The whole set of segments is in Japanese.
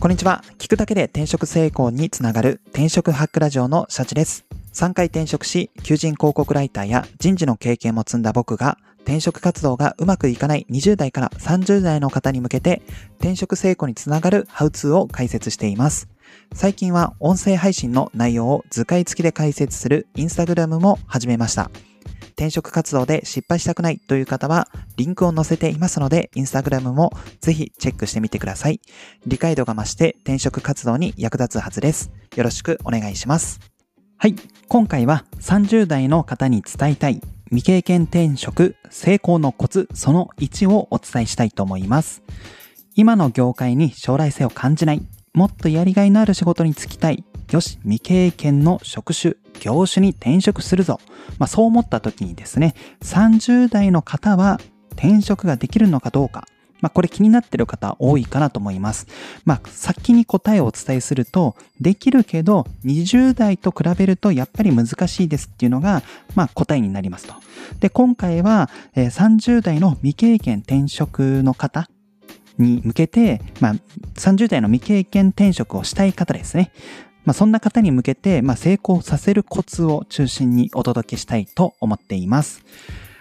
こんにちは。聞くだけで転職成功につながる転職ハックラジオのシャチです。3回転職し、求人広告ライターや人事の経験も積んだ僕が、転職活動がうまくいかない20代から30代の方に向けて、転職成功につながるハウツーを解説しています。最近は音声配信の内容を図解付きで解説するインスタグラムも始めました。転職活動で失敗したくないという方は、リンクを載せていますので、インスタグラムもぜひチェックしてみてください。理解度が増して転職活動に役立つはずです。よろしくお願いします。はい。今回は30代の方に伝えたい未経験転職成功のコツその1をお伝えしたいと思います。今の業界に将来性を感じない、もっとやりがいのある仕事に就きたい、よし、未経験の職種、業種に転職するぞ。まあ、そう思った時にですね、30代の方は転職ができるのかどうか。まあ、これ気になってる方多いかなと思います。まあ、先に答えをお伝えすると、できるけど、20代と比べるとやっぱり難しいですっていうのが、まあ、答えになりますと。で、今回は、え、30代の未経験転職の方に向けて、まあ、30代の未経験転職をしたい方ですね。まあ、そんな方に向けて、まあ、成功させるコツを中心にお届けしたいと思っています。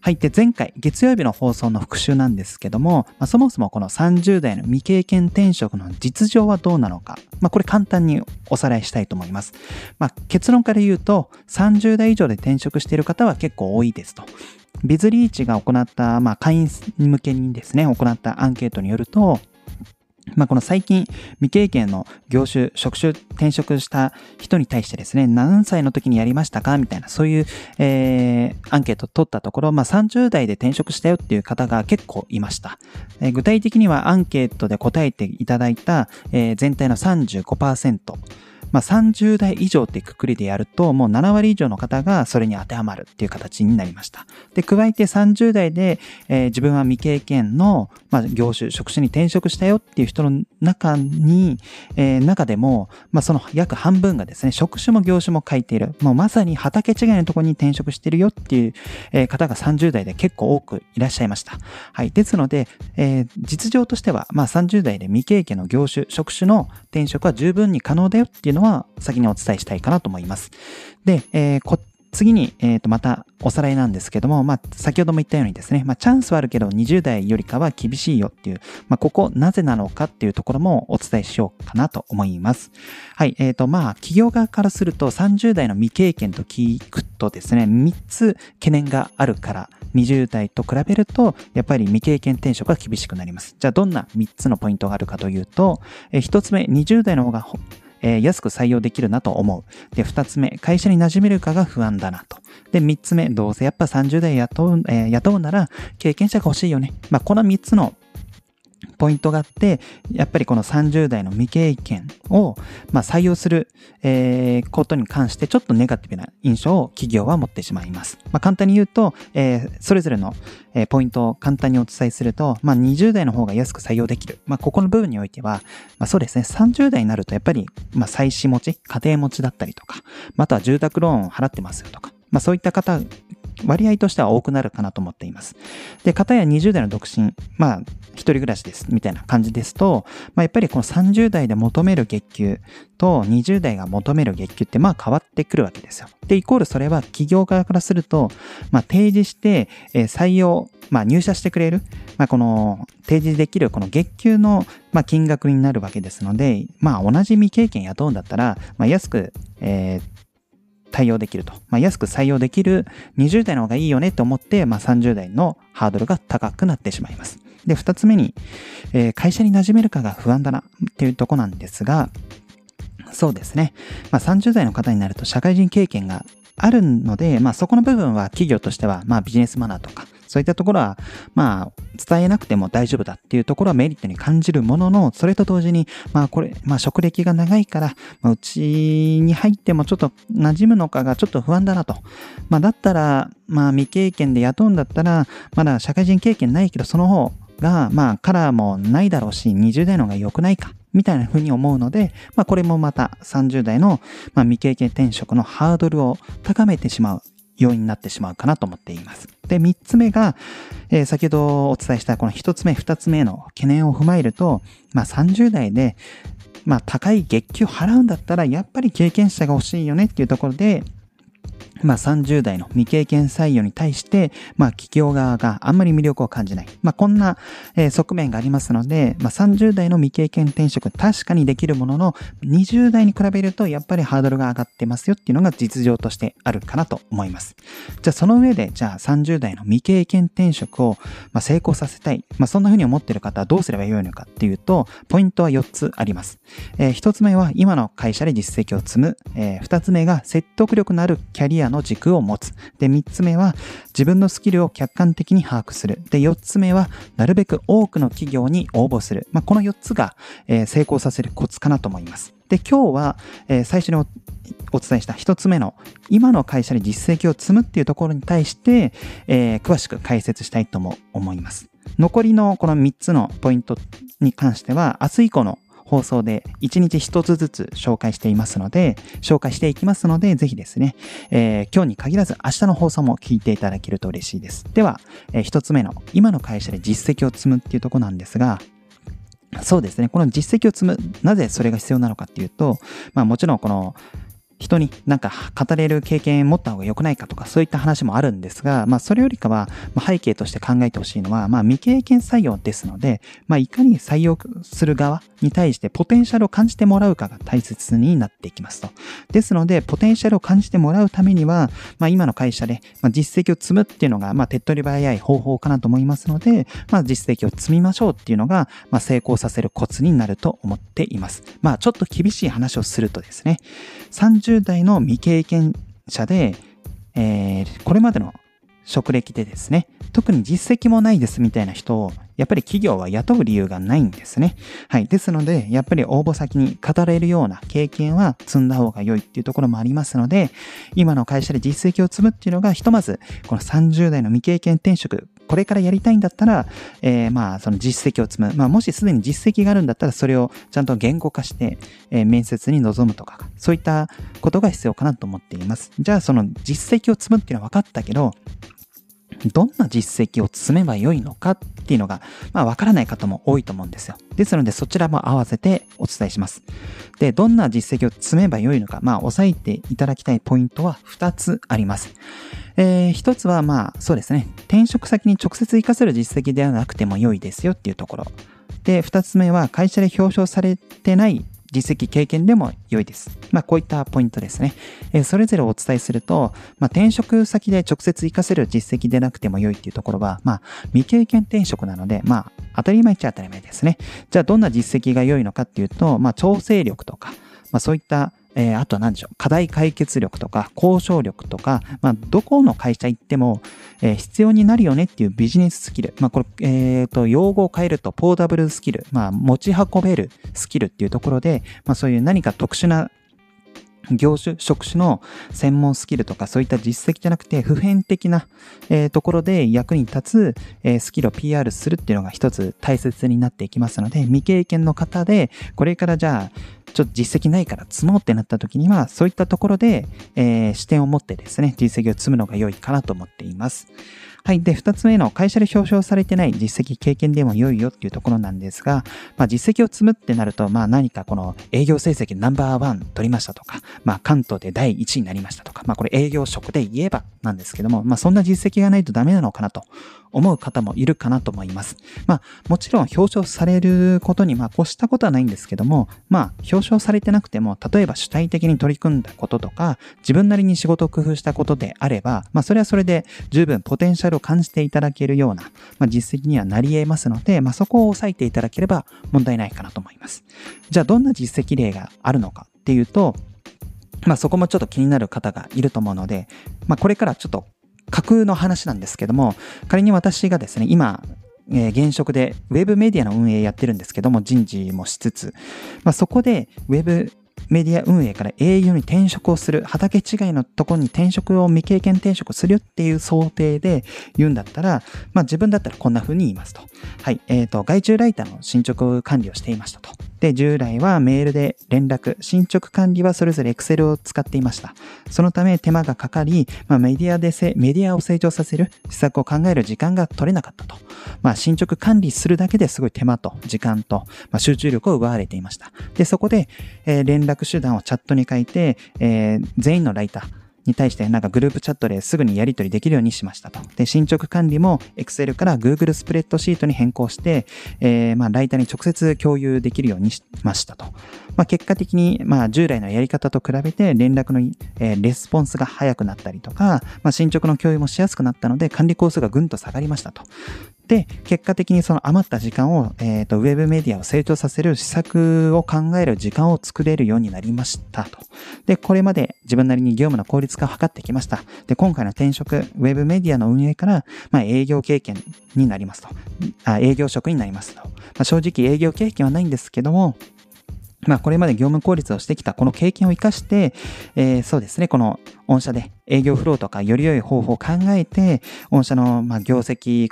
はい。で、前回、月曜日の放送の復習なんですけども、まあ、そもそもこの30代の未経験転職の実情はどうなのか、まあ、これ簡単におさらいしたいと思います。まあ、結論から言うと、30代以上で転職している方は結構多いですと。ビズリーチが行った、まあ、会員向けにですね、行ったアンケートによると、まあ、この最近未経験の業種、職種転職した人に対してですね、何歳の時にやりましたかみたいな、そういう、えー、アンケート取ったところ、まあ、30代で転職したよっていう方が結構いました。えー、具体的にはアンケートで答えていただいた、えー、全体の35%。まあ、30代以上ってくくりでやると、もう7割以上の方がそれに当てはまるっていう形になりました。で、加えて30代で、えー、自分は未経験の、まあ、業種、職種に転職したよっていう人の中に、えー、中でも、まあ、その約半分がですね、職種も業種も書いている。もうまさに畑違いのところに転職してるよっていう、方が30代で結構多くいらっしゃいました。はい。ですので、えー、実情としては、まあ、30代で未経験の業種、職種の転職は十分に可能だよっていうのは先にお伝えしたいかなと思います。で、えー、次に、え、ー、と、またおさらいなんですけども、まあ、先ほども言ったようにですね、まあ、チャンスはあるけど20代よりかは厳しいよっていう、まあ、ここなぜなのかっていうところもお伝えしようかなと思います。はい、えっ、ー、と、まあ、企業側からすると30代の未経験と聞くとですね、3つ懸念があるから20代と比べると、やっぱり未経験転職が厳しくなります。じゃあ、どんな3つのポイントがあるかというと、えー、1つ目、20代の方がえー、安く採用できるなと思う。で、二つ目、会社に馴染めるかが不安だなと。で、三つ目、どうせやっぱ30代雇う、えー、雇うなら経験者が欲しいよね。まあ、この三つのポイントがあって、やっぱりこの30代の未経験を、まあ、採用する、えー、ことに関してちょっとネガティブな印象を企業は持ってしまいます。まあ、簡単に言うと、えー、それぞれの、えー、ポイントを簡単にお伝えすると、まあ、20代の方が安く採用できる。まあ、ここの部分においては、まあ、そうですね、30代になるとやっぱり、まあ、妻子持ち、家庭持ちだったりとか、または住宅ローンを払ってますよとか、まあ、そういった方割合としては多くなるかなと思っています。で、方や20代の独身、まあ、一人暮らしです、みたいな感じですと、まあ、やっぱりこの30代で求める月給と20代が求める月給ってまあ変わってくるわけですよ。で、イコールそれは企業側からすると、まあ、提示して、え採用、まあ、入社してくれる、まあ、この提示できるこの月給の、まあ、金額になるわけですので、まあ、同じ未経験雇うんだったら、まあ、安く、えー対応できると。まあ、安く採用できる20代の方がいいよねと思って、まあ、30代のハードルが高くなってしまいます。で、二つ目に、えー、会社に馴染めるかが不安だなっていうとこなんですが、そうですね。まあ、30代の方になると社会人経験があるので、まあ、そこの部分は企業としては、まあ、ビジネスマナーとか、そういったところは、まあ、伝えなくても大丈夫だっていうところはメリットに感じるものの、それと同時に、まあこれ、まあ職歴が長いから、ま、うちに入ってもちょっと馴染むのかがちょっと不安だなと。まあだったら、まあ未経験で雇うんだったら、まだ社会人経験ないけど、その方が、まあカラーもないだろうし、20代の方が良くないか。みたいな風に思うので、まあこれもまた30代の、まあ、未経験転職のハードルを高めてしまう要因になってしまうかなと思っています。で、三つ目が、えー、先ほどお伝えしたこの一つ目、二つ目の懸念を踏まえると、まあ30代で、まあ、高い月給払うんだったら、やっぱり経験者が欲しいよねっていうところで、まあ、30代の未経験採用に対して、まあ、企業側があんまり魅力を感じない。まあ、こんな、え、側面がありますので、まあ、30代の未経験転職確かにできるものの、20代に比べるとやっぱりハードルが上がってますよっていうのが実情としてあるかなと思います。じゃあ、その上で、じゃあ30代の未経験転職を、まあ、成功させたい。まあ、そんな風に思っている方はどうすればよいのかっていうと、ポイントは4つあります。えー、1つ目は今の会社で実績を積む。えー、2つ目が説得力のあるキャリアの軸を持つ。で、3つ目は自分のスキルを客観的に把握する。で、4つ目はなるべく多くの企業に応募する。まあ、この4つが、えー、成功させるコツかなと思います。で、今日は、えー、最初にお伝えした1つ目の今の会社で実績を積むっていうところに対して、えー、詳しく解説したいとも思います。残りのこの3つのポイントに関しては明日以降の放送で1日1つずつ紹介していますので、紹介していきますので、ぜひですね、えー、今日に限らず明日の放送も聞いていただけると嬉しいです。では、えー、1つ目の今の会社で実績を積むっていうとこなんですが、そうですね。この実績を積む、なぜそれが必要なのかっていうと、まあもちろんこの人になんか語れる経験持った方が良くないかとかそういった話もあるんですが、まあそれよりかは背景として考えてほしいのは、まあ未経験採用ですので、まあいかに採用する側に対してポテンシャルを感じてもらうかが大切になっていきますと。ですので、ポテンシャルを感じてもらうためには、まあ今の会社で、まあ、実績を積むっていうのが、まあ手っ取り早い方法かなと思いますので、まあ実績を積みましょうっていうのが、まあ成功させるコツになると思っています。まあちょっと厳しい話をするとですね、30代の未経験者で、えー、これまでの職歴でですね、特に実績もないですみたいな人を、やっぱり企業は雇う理由がないんですね。はい。ですので、やっぱり応募先に語れるような経験は積んだ方が良いっていうところもありますので、今の会社で実績を積むっていうのが、ひとまず、この30代の未経験転職、これからやりたいんだったら、えー、まあ、その実績を積む。まあ、もしすでに実績があるんだったら、それをちゃんと言語化して、えー、面接に臨むとか、そういったことが必要かなと思っています。じゃあ、その実績を積むっていうのは分かったけど、どんな実績を積めばよいのかっていうのが、まあ、わからない方も多いと思うんですよ。ですので、そちらも合わせてお伝えします。で、どんな実績を積めばよいのか、まあ、押さえていただきたいポイントは2つあります。えー、1つは、まあ、そうですね。転職先に直接活かせる実績ではなくても良いですよっていうところ。で、2つ目は、会社で表彰されてない実績、経験でも良いです。まあ、こういったポイントですね。えー、それぞれお伝えすると、まあ、転職先で直接活かせる実績でなくても良いっていうところは、まあ、未経験転職なので、まあ、当たり前っちゃ当たり前ですね。じゃあ、どんな実績が良いのかっていうと、まあ、調整力とか、まあ、そういったえー、あとは何でしょう、課題解決力とか、交渉力とか、まあ、どこの会社行っても、えー、必要になるよねっていうビジネススキル。まあ、これ、えっ、ー、と、用語を変えると、ポータブルスキル。まあ、持ち運べるスキルっていうところで、まあ、そういう何か特殊な業種、職種の専門スキルとかそういった実績じゃなくて普遍的な、えー、ところで役に立つ、えー、スキルを PR するっていうのが一つ大切になっていきますので、未経験の方で、これからじゃあ、ちょっと実績ないから積もうってなった時には、そういったところで、えー、視点を持ってですね、実績を積むのが良いかなと思っています。はい。で、二つ目の会社で表彰されてない実績、経験でも良いよっていうところなんですが、まあ実績を積むってなると、まあ何かこの営業成績ナンバーワン取りましたとか、まあ関東で第一位になりましたとか、まあこれ営業職で言えばなんですけども、まあそんな実績がないとダメなのかなと思う方もいるかなと思います。まあ、もちろん表彰されることに、まあ、越したことはないんですけども、まあ、表彰されてなくても、例えば主体的に取り組んだこととか、自分なりに仕事を工夫したことであれば、まあ、それはそれで十分ポテンシャルを感じていただけるような、まあ、実績にはなり得ますので、まあ、そこを押さえていただければ問題ないかなと思います。じゃあ、どんな実績例があるのかっていうと、まあそこもちょっと気になる方がいると思うので、まあこれからちょっと架空の話なんですけども、仮に私がですね、今、えー、現職でウェブメディアの運営やってるんですけども、人事もしつつ、まあ、そこでウェブメディア運営から営業に転職をする、畑違いのところに転職を未経験転職するっていう想定で言うんだったら、まあ自分だったらこんな風に言いますと。はい、えっ、ー、と、外注ライターの進捗管理をしていましたと。で、従来はメールで連絡、進捗管理はそれぞれ Excel を使っていました。そのため手間がかかり、まあ、メディアでせ、メディアを成長させる施策を考える時間が取れなかったと。まあ、進捗管理するだけですごい手間と時間と、まあ、集中力を奪われていました。で、そこで、えー、連絡手段をチャットに書いて、えー、全員のライター、に対してなんかグループチャットですぐにやり取りできるようにしましたと。で、進捗管理も Excel から Google スプレッドシートに変更して、えー、まあ、ライターに直接共有できるようにしましたと。まあ、結果的に、まあ、従来のやり方と比べて連絡の、えー、レスポンスが早くなったりとか、まあ、進捗の共有もしやすくなったので、管理コースがぐんと下がりましたと。で、結果的にその余った時間を、えっ、ー、と、ウェブメディアを成長させる施策を考える時間を作れるようになりましたと。で、これまで自分なりに業務の効率化を図ってきました。で、今回の転職、ウェブメディアの運営から、まあ、営業経験になりますと。あ営業職になりますと。まあ、正直営業経験はないんですけども、まあ、これまで業務効率をしてきたこの経験を活かして、えー、そうですね、この御社で営業フローとかより良い方法を考えて、御社のまあ業績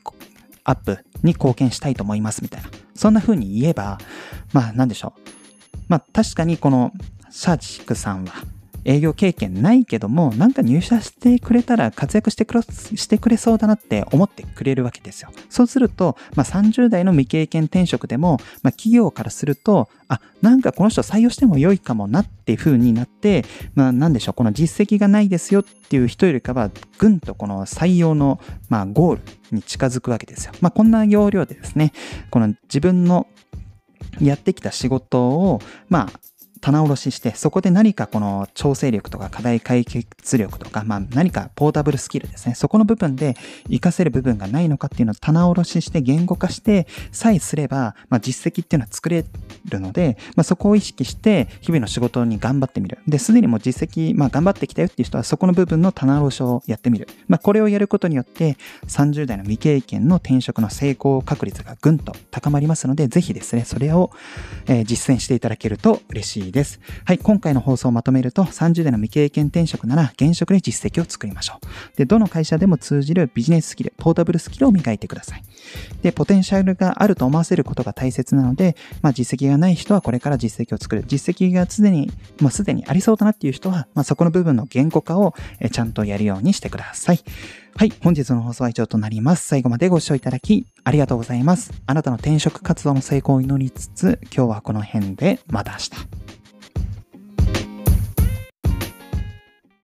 アップに貢献したいと思いますみたいな。そんな風に言えば、まあなんでしょう。まあ確かにこのシャーチックさんは営業経験ないけども、なんか入社してくれたら活躍してくれしてくれそうだなって思ってくれるわけですよ。そうすると、まあ、30代の未経験転職でも、まあ、企業からすると、あ、なんかこの人採用しても良いかもなっていう風になって、まあ、なんでしょう、この実績がないですよっていう人よりかは、ぐんとこの採用の、まあ、ゴールに近づくわけですよ。まあ、こんな要領でですね、この自分のやってきた仕事を、まあ、棚卸しして、そこで何かこの調整力とか課題解決力とか、まあ何かポータブルスキルですね。そこの部分で活かせる部分がないのかっていうのを棚卸しして言語化してさえすれば、まあ実績っていうのは作れるので、まあそこを意識して日々の仕事に頑張ってみる。で、すでにもう実績、まあ頑張ってきたよっていう人はそこの部分の棚卸しをやってみる。まあこれをやることによって30代の未経験の転職の成功確率がぐんと高まりますので、ぜひですね、それを、実践していただけると嬉しいです。はい、今回の放送をまとめると、30代の未経験転職なら現職で実績を作りましょう。で、どの会社でも通じるビジネススキル、ポータブルスキルを磨いてください。で、ポテンシャルがあると思わせることが大切なので、まあ、実績がない人はこれから実績を作る。実績がすでに、もうすでにありそうだなっていう人は、まあ、そこの部分の言語化をちゃんとやるようにしてください。はい。本日の放送は以上となります。最後までご視聴いただき、ありがとうございます。あなたの転職活動の成功を祈りつつ、今日はこの辺で、また明日。